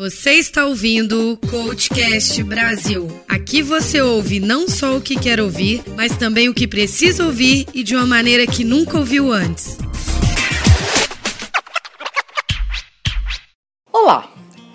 Você está ouvindo o Coachcast Brasil. Aqui você ouve não só o que quer ouvir, mas também o que precisa ouvir e de uma maneira que nunca ouviu antes. Olá!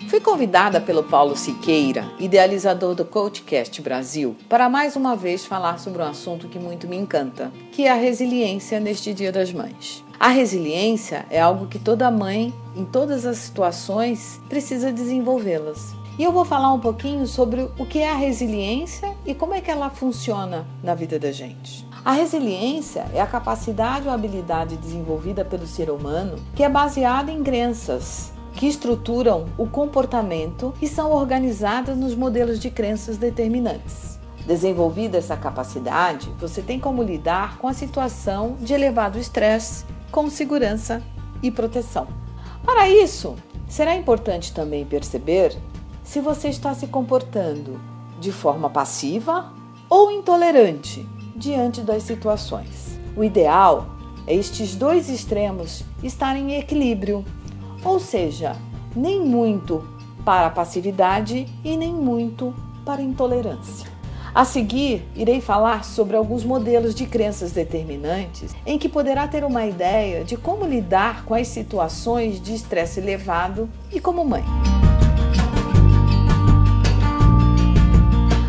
Fui convidada pelo Paulo Siqueira, idealizador do Coachcast Brasil, para mais uma vez falar sobre um assunto que muito me encanta, que é a resiliência neste Dia das Mães. A resiliência é algo que toda mãe, em todas as situações, precisa desenvolvê-las. E eu vou falar um pouquinho sobre o que é a resiliência e como é que ela funciona na vida da gente. A resiliência é a capacidade ou habilidade desenvolvida pelo ser humano que é baseada em crenças que estruturam o comportamento e são organizadas nos modelos de crenças determinantes. Desenvolvida essa capacidade, você tem como lidar com a situação de elevado estresse com segurança e proteção. Para isso, será importante também perceber se você está se comportando de forma passiva ou intolerante diante das situações. O ideal é estes dois extremos estarem em equilíbrio, ou seja, nem muito para a passividade e nem muito para a intolerância. A seguir, irei falar sobre alguns modelos de crenças determinantes em que poderá ter uma ideia de como lidar com as situações de estresse elevado e como mãe.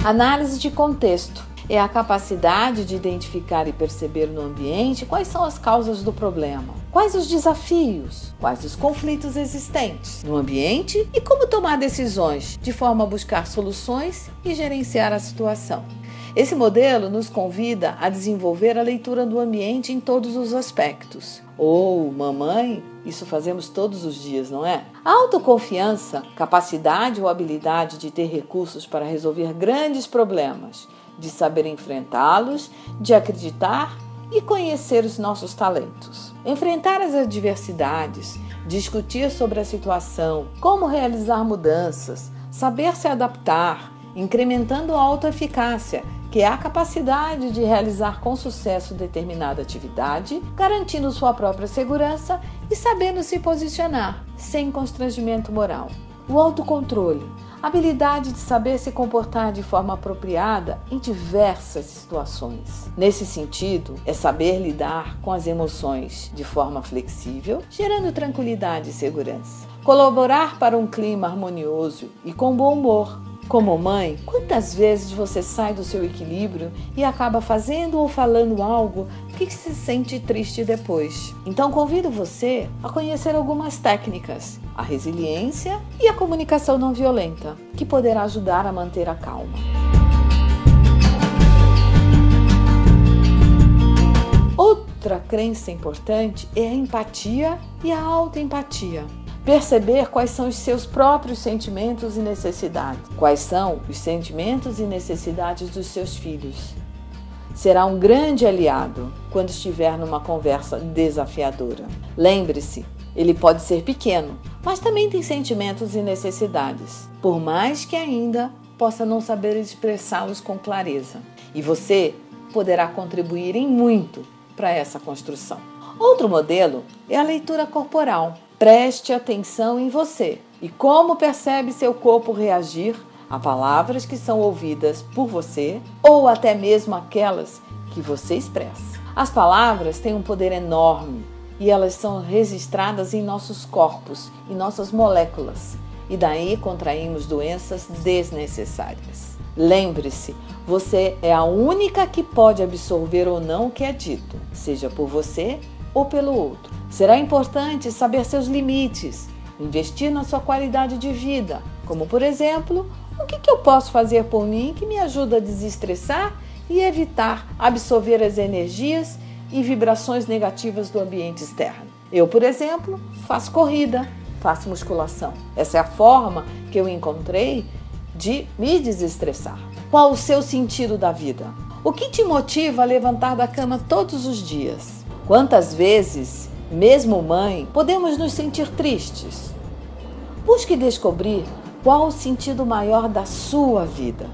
Análise de contexto é a capacidade de identificar e perceber no ambiente quais são as causas do problema, quais os desafios, quais os conflitos existentes no ambiente e como tomar decisões de forma a buscar soluções e gerenciar a situação. Esse modelo nos convida a desenvolver a leitura do ambiente em todos os aspectos. Ou, oh, mamãe, isso fazemos todos os dias, não é? A autoconfiança, capacidade ou habilidade de ter recursos para resolver grandes problemas de saber enfrentá-los, de acreditar e conhecer os nossos talentos. Enfrentar as adversidades, discutir sobre a situação, como realizar mudanças, saber se adaptar, incrementando a autoeficácia, que é a capacidade de realizar com sucesso determinada atividade, garantindo sua própria segurança e sabendo se posicionar, sem constrangimento moral. O autocontrole, habilidade de saber se comportar de forma apropriada em diversas situações. Nesse sentido, é saber lidar com as emoções de forma flexível, gerando tranquilidade e segurança. Colaborar para um clima harmonioso e com bom humor, como mãe, quantas vezes você sai do seu equilíbrio e acaba fazendo ou falando algo que se sente triste depois? Então convido você a conhecer algumas técnicas, a resiliência e a comunicação não violenta, que poderá ajudar a manter a calma. Outra crença importante é a empatia e a autoempatia perceber quais são os seus próprios sentimentos e necessidades, quais são os sentimentos e necessidades dos seus filhos. Será um grande aliado quando estiver numa conversa desafiadora. Lembre-se, ele pode ser pequeno, mas também tem sentimentos e necessidades, por mais que ainda possa não saber expressá-los com clareza. E você poderá contribuir em muito para essa construção. Outro modelo é a leitura corporal Preste atenção em você e como percebe seu corpo reagir a palavras que são ouvidas por você ou até mesmo aquelas que você expressa. As palavras têm um poder enorme e elas são registradas em nossos corpos, em nossas moléculas, e daí contraímos doenças desnecessárias. Lembre-se, você é a única que pode absorver ou não o que é dito, seja por você ou pelo outro. Será importante saber seus limites, investir na sua qualidade de vida, como por exemplo, o que, que eu posso fazer por mim que me ajuda a desestressar e evitar absorver as energias e vibrações negativas do ambiente externo. Eu, por exemplo, faço corrida, faço musculação. Essa é a forma que eu encontrei de me desestressar. Qual o seu sentido da vida? O que te motiva a levantar da cama todos os dias? Quantas vezes, mesmo mãe, podemos nos sentir tristes? Busque descobrir qual o sentido maior da sua vida.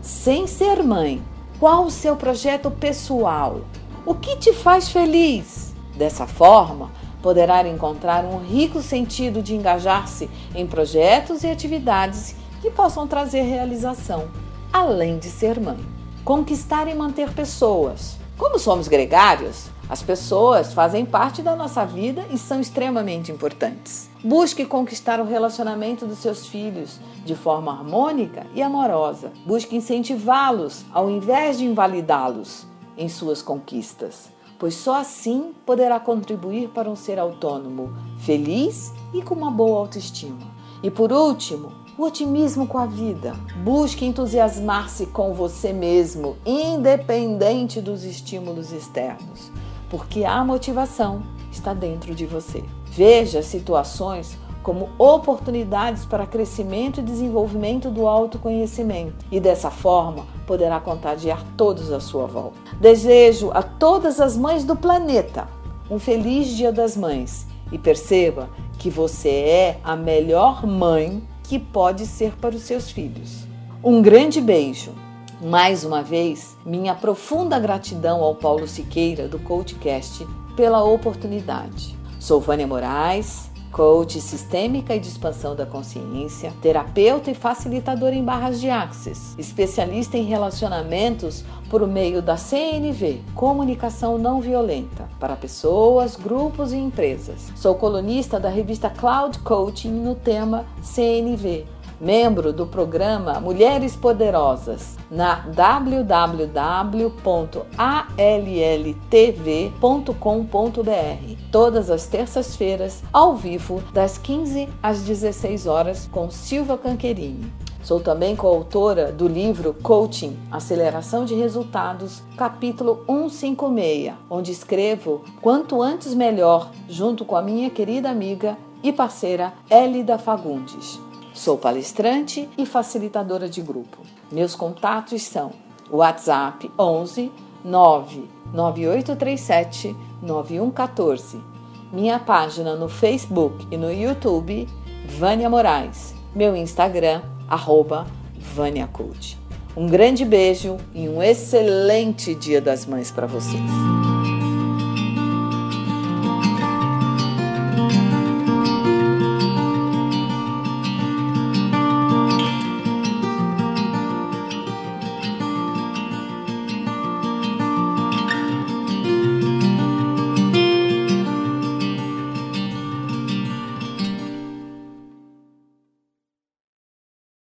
Sem ser mãe, qual o seu projeto pessoal? O que te faz feliz? Dessa forma, poderá encontrar um rico sentido de engajar-se em projetos e atividades que possam trazer realização, além de ser mãe. Conquistar e manter pessoas. Como somos gregários, as pessoas fazem parte da nossa vida e são extremamente importantes. Busque conquistar o relacionamento dos seus filhos de forma harmônica e amorosa. Busque incentivá-los ao invés de invalidá-los em suas conquistas, pois só assim poderá contribuir para um ser autônomo, feliz e com uma boa autoestima. E por último, o otimismo com a vida. Busque entusiasmar-se com você mesmo, independente dos estímulos externos porque a motivação está dentro de você. Veja situações como oportunidades para crescimento e desenvolvimento do autoconhecimento e dessa forma poderá contagiar todos à sua volta. Desejo a todas as mães do planeta um feliz Dia das Mães e perceba que você é a melhor mãe que pode ser para os seus filhos. Um grande beijo mais uma vez, minha profunda gratidão ao Paulo Siqueira do CoachCast pela oportunidade. Sou Vânia Moraes, coach sistêmica e de expansão da consciência, terapeuta e facilitadora em barras de axis, especialista em relacionamentos por meio da CNV, comunicação não violenta, para pessoas, grupos e empresas. Sou colunista da revista Cloud Coaching no tema CNV membro do programa Mulheres Poderosas, na www.alltv.com.br, todas as terças-feiras, ao vivo, das 15 às 16 horas, com Silva Canquerini. Sou também coautora do livro Coaching Aceleração de Resultados, capítulo 156, onde escrevo quanto antes melhor, junto com a minha querida amiga e parceira Elida Fagundes. Sou palestrante e facilitadora de grupo. Meus contatos são WhatsApp 11 99837 9114. Minha página no Facebook e no YouTube, Vânia Moraes. Meu Instagram, arroba Vânia Um grande beijo e um excelente Dia das Mães para vocês.